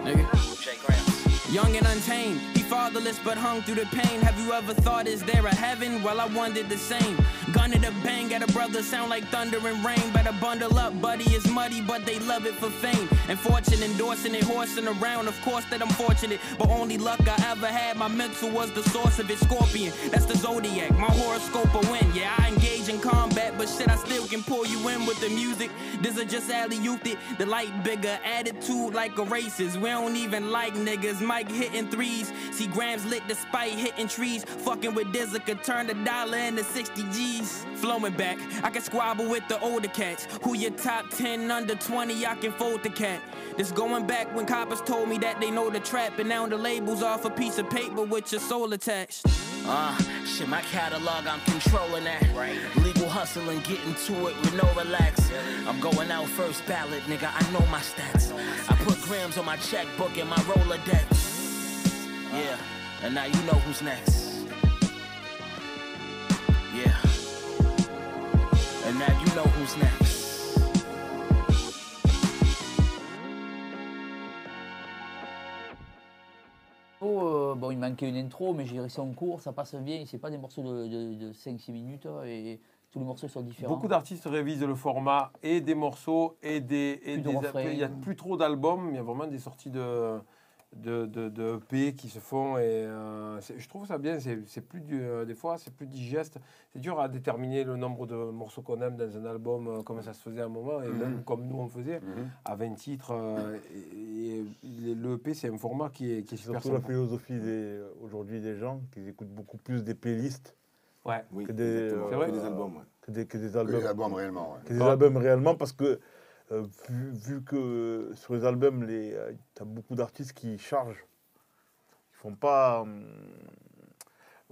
nigga. Young and untamed, fatherless but hung through the pain. Have you ever thought, is there a heaven? Well, I wondered the same. Gun to the bang at a brother, sound like thunder and rain. Better bundle up, buddy, it's muddy, but they love it for fame. And fortune endorsing it, horsing around. Of course that I'm fortunate, but only luck I ever had. My mental was the source of it. Scorpion, that's the zodiac. My horoscope a win. Yeah, I engage in combat, but shit, I still can pull you in with the music. This is just alley ooped it. The light bigger, attitude like a racist. We don't even like niggas. Mike hitting threes. See grams lit despite hitting trees. Fucking with Dizza could turn the dollar into 60 G's. Flowing back, I can squabble with the older cats. Who your top 10 under 20, I can fold the cat. This going back when coppers told me that they know the trap. And now the label's off a piece of paper with your soul attached. Uh, shit, my catalog, I'm controlling that. Legal hustling, getting to it with no relax. I'm going out first ballot, nigga, I know my stats. I put grams on my checkbook and my Rolodex. Yeah, and now you know who's next. Yeah. And now you know who's next. Oh, euh, bon, il manquait une intro, mais j'ai réussi en cours, ça passe bien. C'est pas des morceaux de, de, 5-6 minutes. Et tous les morceaux sont différents. Beaucoup d'artistes révisent le format et des morceaux et des. et Plus de des- refrains. il n'y a plus trop d'albums, il y a vraiment des sorties de, de, de, de EP qui se font. Et euh, je trouve ça bien. C'est c'est plus du, euh, des fois, c'est plus digeste. C'est dur à déterminer le nombre de morceaux qu'on aime dans un album, euh, comme ça se faisait à un moment, et Mhm. même comme nous on faisait, Mhm. à 20 titres. euh, et, et le EP, c'est un format qui est, qui est surtout la philosophie des- aujourd'hui des gens qui écoutent beaucoup plus des playlists Ouais. Oui, que des, vrai Que des albums. ouais. que des, que des Que albums. réellement. ouais. que des albums réellement parce que euh, vu, vu que sur les albums, les, tu as beaucoup d'artistes qui chargent. Ils font pas. hum,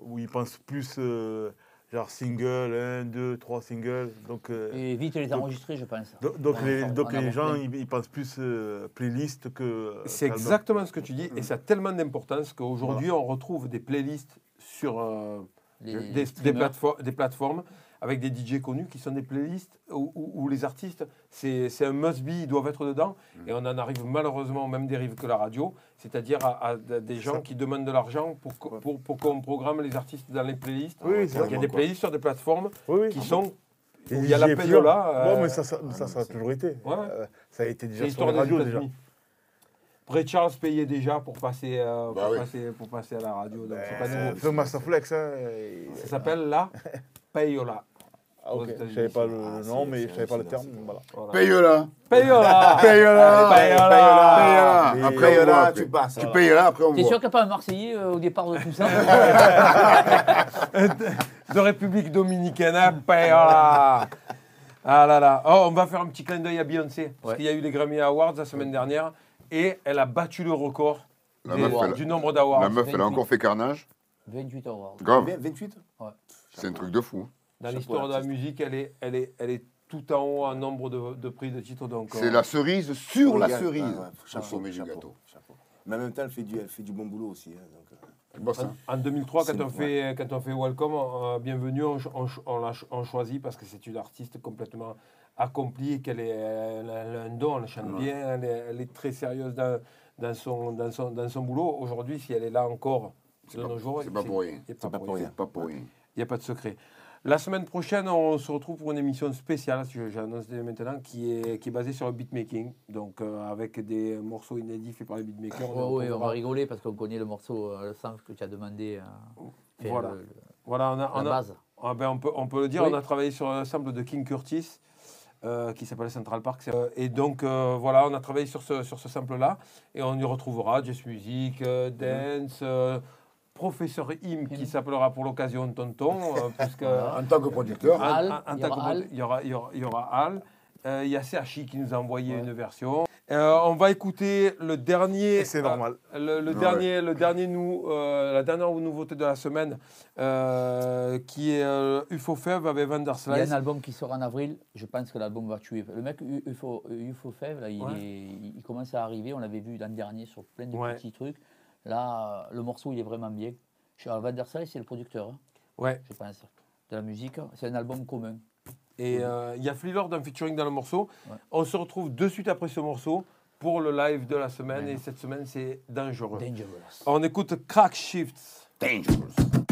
où ils pensent plus euh, genre single, un, deux, trois singles. Donc, euh, Et vite les donc- enregistrer, je pense. donc, donc les, donc gens, ils, ils pensent plus euh, playlist que. euh, C'est exactement ce que tu dis, et ça a tellement d'importance qu'aujourd'hui, on retrouve des playlists sur euh, Les des, des, streamers. plateformes, des plateformes avec des DJ connus qui sont des playlists où, où- où les artistes, c'est c'est un must-be, ils doivent être dedans, et on en arrive malheureusement aux mêmes dérives que la radio, c'est-à-dire à, à des gens qui demandent de l'argent pour, pour, pour qu'on programme les artistes dans les playlists. Oui, oui, c'est Donc, il y a des playlists sur des plateformes Oui, oui. qui sont... Il y a la payola. Euh, mais ça, ça, ça, ça a toujours été. Ouais. Euh, ça a été déjà sur des radios déjà. Ray Charles payait déjà pour passer, euh, Bah pour, oui. passer, pour passer à la radio. Donc c'est pas nouveau. Masterflex, hein, et- Ça s'appelle la payola. Ah, ok. Je savais pas le Ah, nom, mais je savais pas le terme. Voilà. Voilà. Paye-la. Payola Paye-la. Mais Après, tu passes. Tu payes là, après on T'es voit. sûr qu'il n'y a pas un Marseillais euh, au départ de tout ça de République dominicaine. hein, payola Ah là là. Oh, on va faire un petit clin d'œil à Beyoncé. Parce Ouais. qu'il y a eu les Grammy Awards la semaine dernière. Et elle a battu le record La des- meuf, elle- du nombre d'awards. La meuf, elle a encore fait carnage. 28 awards. Grave. 28 C'est un truc de fou. Dans Chapeau l'histoire de la musique, elle est, elle, est, elle est tout en haut en nombre de, de prix de titres. Donc, C'est euh, la cerise sur la cerise. ah ouais, Au chapeau, sommet du chapeau, gâteau. chapeau. Mais en même temps, elle fait du, elle fait du bon boulot aussi. hein, donc, euh, bosse, hein. En 2003, quand on, fait, quand on fait Welcome, euh, Bienvenue, on, on l'a on choisit parce que c'est une artiste complètement accomplie, et qu'elle est, elle a elle a un don, elle chante Ouais. bien, elle est, elle est très sérieuse dans, dans, son, dans, son, dans son boulot. Aujourd'hui, si elle est là encore de pas- nos jours, c'est pas pour rien. C'est pas pour rien. rien. Pas pour rien. Il n'y a pas de secret. La semaine prochaine, on se retrouve pour une émission spéciale, j'annonce dès maintenant, qui est, qui est basée sur le beatmaking, donc euh, avec des morceaux inédits faits par les beatmakers. Ouais, ouais, on va rigoler parce qu'on connaît le morceau, euh, le sample que tu as demandé. euh, Voilà. le- Voilà, on a, la on a- base. Ah ben, on, peut, on peut le dire, Oui. on a travaillé sur un sample de King Curtis euh, qui s'appelle Central Park. Euh, et donc euh, voilà, on a travaillé sur ce, sur ce sample-là et on y retrouvera jazz music, euh, dance, Professeur Im qui s'appellera pour l'occasion Tonton. euh, puisque, En tant que producteur. en- Al, en- en il y tant aura que- Al. il y aura, il y aura, il y aura Al. Euh, Il y a CHI qui nous a envoyé une version. Euh, on va écouter le dernier. Et c'est normal. Le, le Ouais. dernier, le dernier euh, la dernière nouveauté de la semaine, euh, qui est euh, UFO Fev avec Il y a un album qui sort en avril, je pense que l'album va tuer. Le mec U- UFO, UFO Fev, là, il, Ouais. est- il commence à arriver, on l'avait vu l'an dernier sur plein de Ouais. petits trucs. Là, le morceau, il est vraiment bien. Je suis à Van der c'est le producteur, hein, Ouais. je pense, de la musique. C'est un album commun. Et euh, il y a Fleelord en featuring dans le morceau. Ouais. On se retrouve de suite après ce morceau pour le live de la semaine. Et cette semaine, c'est dangereux. Dangerous. On écoute Crack Shifts. Dangerous.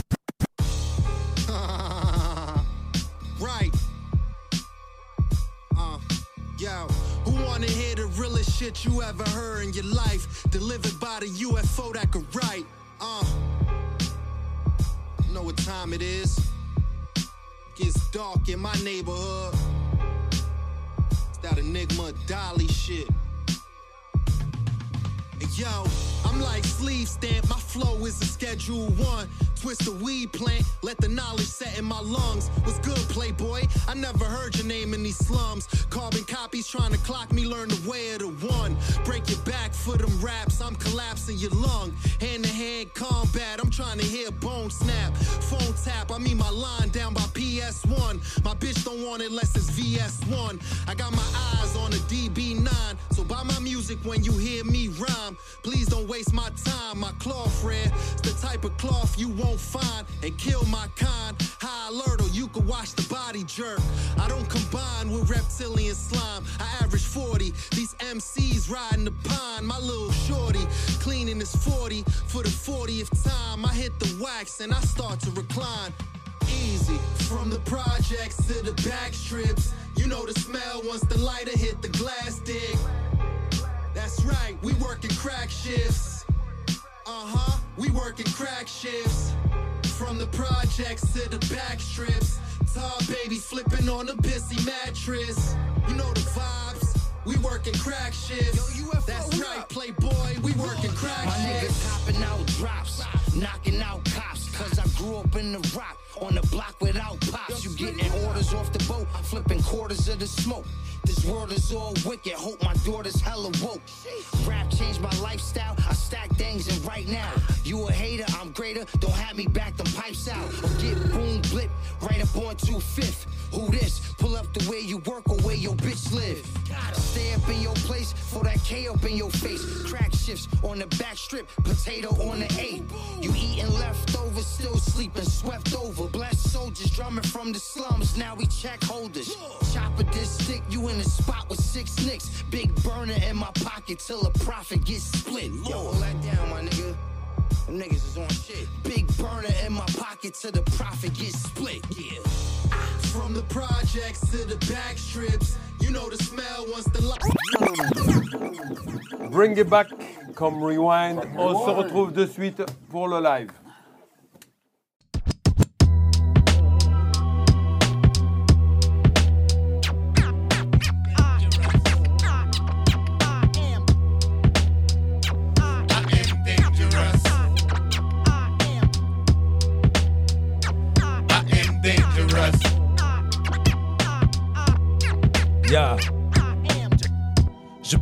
Shit you ever heard in your life? Delivered by the UFO that could write. Uh, know what time it is? Gets dark in my neighborhood. It's that Enigma Dolly shit. And Yo, I'm like sleeve stamp, my flow is a schedule one. Twist the weed plant, let the knowledge set in my lungs. What's good, playboy? I never heard your name in these slums. Carbon copies trying to clock me, learn the way of the one. Break your back for them raps, I'm collapsing your lung. Hand to hand combat, I'm trying to hear bone snap. Phone tap, I mean my line down by PS1. My bitch don't want it unless it's VS1. I got my eyes on a DB9, so buy my music when you hear me rhyme. Please don't waste my time. My cloth rare, it's the type of cloth you won't find and kill my kind. High alert, or you can watch the body jerk. I don't combine with reptilian slime. I average 40. These MCs riding the pine. My little shorty cleaning his 40 for the 40th time. I hit the wax and I start to recline. Easy from the projects to the back strips, you know the smell once the lighter hit the glass dig. That's right, we working crack shifts. Uh huh, we working crack shifts. From the projects to the back strips, tall baby flipping on a busy mattress. You know the vibes, we working crack shifts. That's right, playboy, we working crack My niggas shifts. hopping out drops, knocking out cops. Cause I grew up in the rock, on the block without pops. You getting orders off the boat, flipping quarters of the smoke. This world is all wicked, hope my daughter's hella woke. Rap changed my lifestyle, I stack things and right now. You a hater, I'm greater, don't have me back them pipes out. Or get boom blip, right up on 25th. Who this? Pull up the way you work or where your bitch live. Stay up in your place for that K up in your face. Crack shifts on the back strip, potato on the eight. You eating leftovers, still sleeping, swept over. Blessed soldiers drumming from the slums, now we check holders. Chopper this stick, you in the spot with six nicks. Big burner in my pocket till a profit gets split. Yo, that down, my nigga. Them niggas is on shit. Big burner in my pocket till the profit gets split. Yeah. From the projects to the back strips, you know the smell once the light. Bring it back comme rewind. On se retrouve de suite pour le live.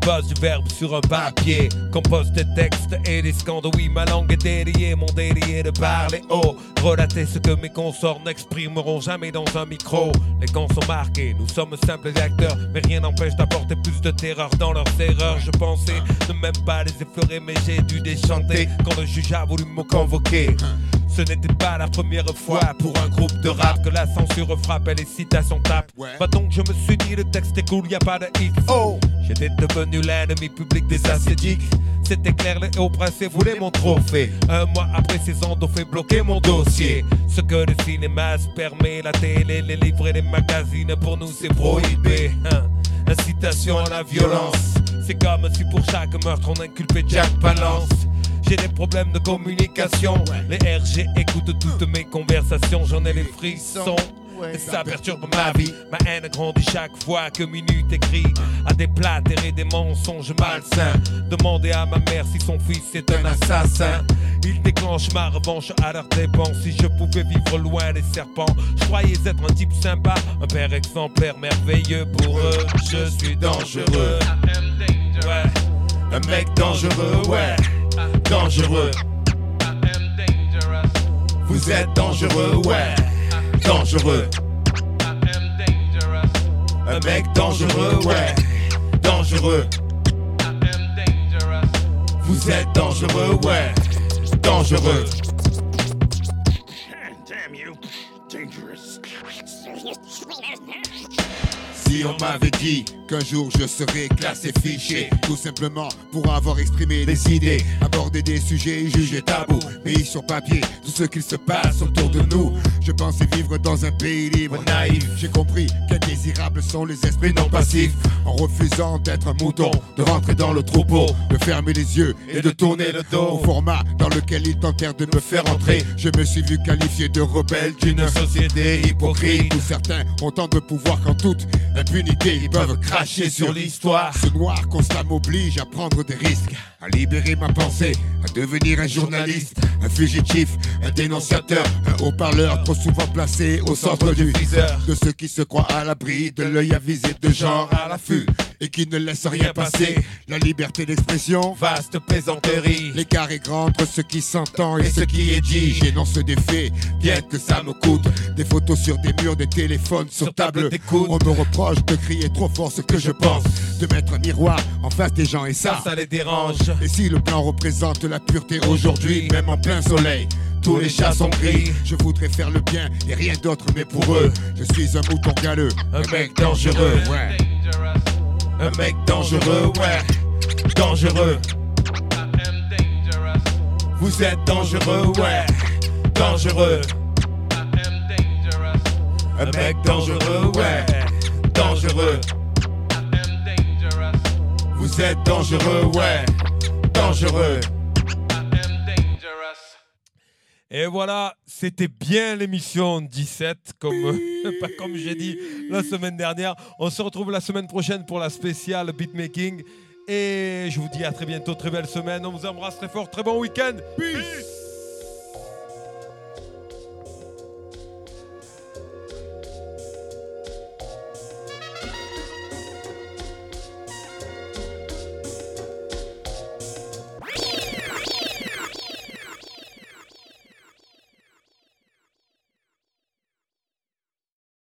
Pose du verbe sur un papier, compose des textes et des scandes. Oui, ma langue est dédiée, mon délié de parler haut. Relater ce que mes consorts n'exprimeront jamais dans un micro. Les camps sont marqués, nous sommes simples acteurs, mais rien n'empêche d'apporter plus de terreur dans leurs erreurs. Je pensais ne même pas les effleurer, mais j'ai dû déchanter quand le juge a voulu me convoquer. Ce n'était pas la première fois pour un groupe de rap que la censure frappe et les citations tapent. Bah donc je me suis dit le texte est cool, y a pas de X. Oh, j'étais devenu l'ennemi public des ascétiques. C'était clair, les hauts princiers voulaient mon trophée. Un mois après, ces ondes ont fait bloquer mon dossier. Ce que le cinéma se permet, la télé, les livres et les magazines, pour nous c'est prohibé. Hein. Incitation à la violence. C'est comme si pour chaque meurtre on inculpait Jack Palance. J'ai des problèmes de communication. Les RG écoutent toutes mes conversations, j'en ai les frissons. Et ça perturbe ma vie. Ma haine grandit chaque fois que Minute écrit à des plates et des mensonges malsains. Demandez à ma mère si son fils est un assassin. Il déclenche ma revanche à leur dépens. Si je pouvais vivre loin des serpents, je croyais être un type sympa, un père exemplaire merveilleux pour eux. Je suis dangereux. Ouais. Un mec dangereux, ouais. Dangereux. Vous êtes dangereux, ouais. Dangereux. Un mec dangereux, ouais. Dangereux. Vous êtes dangereux, ouais. Dangereux. On m'avait dit qu'un jour je serais classé fiché, tout simplement pour avoir exprimé des idées, aborder des sujets jugés tabous, mis sur papier tout ce qu'il se passe autour de nous. Je pensais vivre dans un pays libre, naïf. J'ai compris qu'indésirables sont les esprits non passifs. En refusant d'être un mouton, de rentrer dans le troupeau, de fermer les yeux et de tourner le dos au format dans lequel ils tentèrent de me faire entrer. Je me suis vu qualifié de rebelle d'une société hypocrite où certains ont tant de pouvoir qu'en toute ils peuvent cracher sur l'histoire. Ce noir constat m'oblige à prendre des risques, à libérer ma pensée, à devenir un journaliste, un fugitif, un dénonciateur, un haut-parleur trop souvent placé au centre du viseur. de ceux qui se croient à l'abri de l'œil avisé de genre à l'affût et qui ne laissent rien passer. La liberté d'expression, vaste plaisanterie. L'écart est grand entre ce qui s'entend et ce qui est dit. J'énonce des faits, bien que ça me coûte. Des photos sur des murs, des téléphones sur table d'écoute. On me reproche de crier trop fort ce que je pense, de mettre un miroir en face des gens et ça, Ça les dérange. Et si le blanc représente la pureté aujourd'hui, même en plein soleil. Tous les chats sont gris, je voudrais faire le bien et rien d'autre, mais pour eux, je suis un mouton galeux, Un mec dangereux, ouais. Un mec dangereux, ouais. Dangereux. Vous êtes dangereux, ouais. Dangereux. Un mec dangereux, ouais. Dangereux. Vous êtes dangereux, ouais. Dangereux. Et voilà, c'était bien l'émission 17, comme, pas comme j'ai dit la semaine dernière. On se retrouve la semaine prochaine pour la spéciale beatmaking. Et je vous dis à très bientôt, très belle semaine. On vous embrasse très fort, très bon week-end. Peace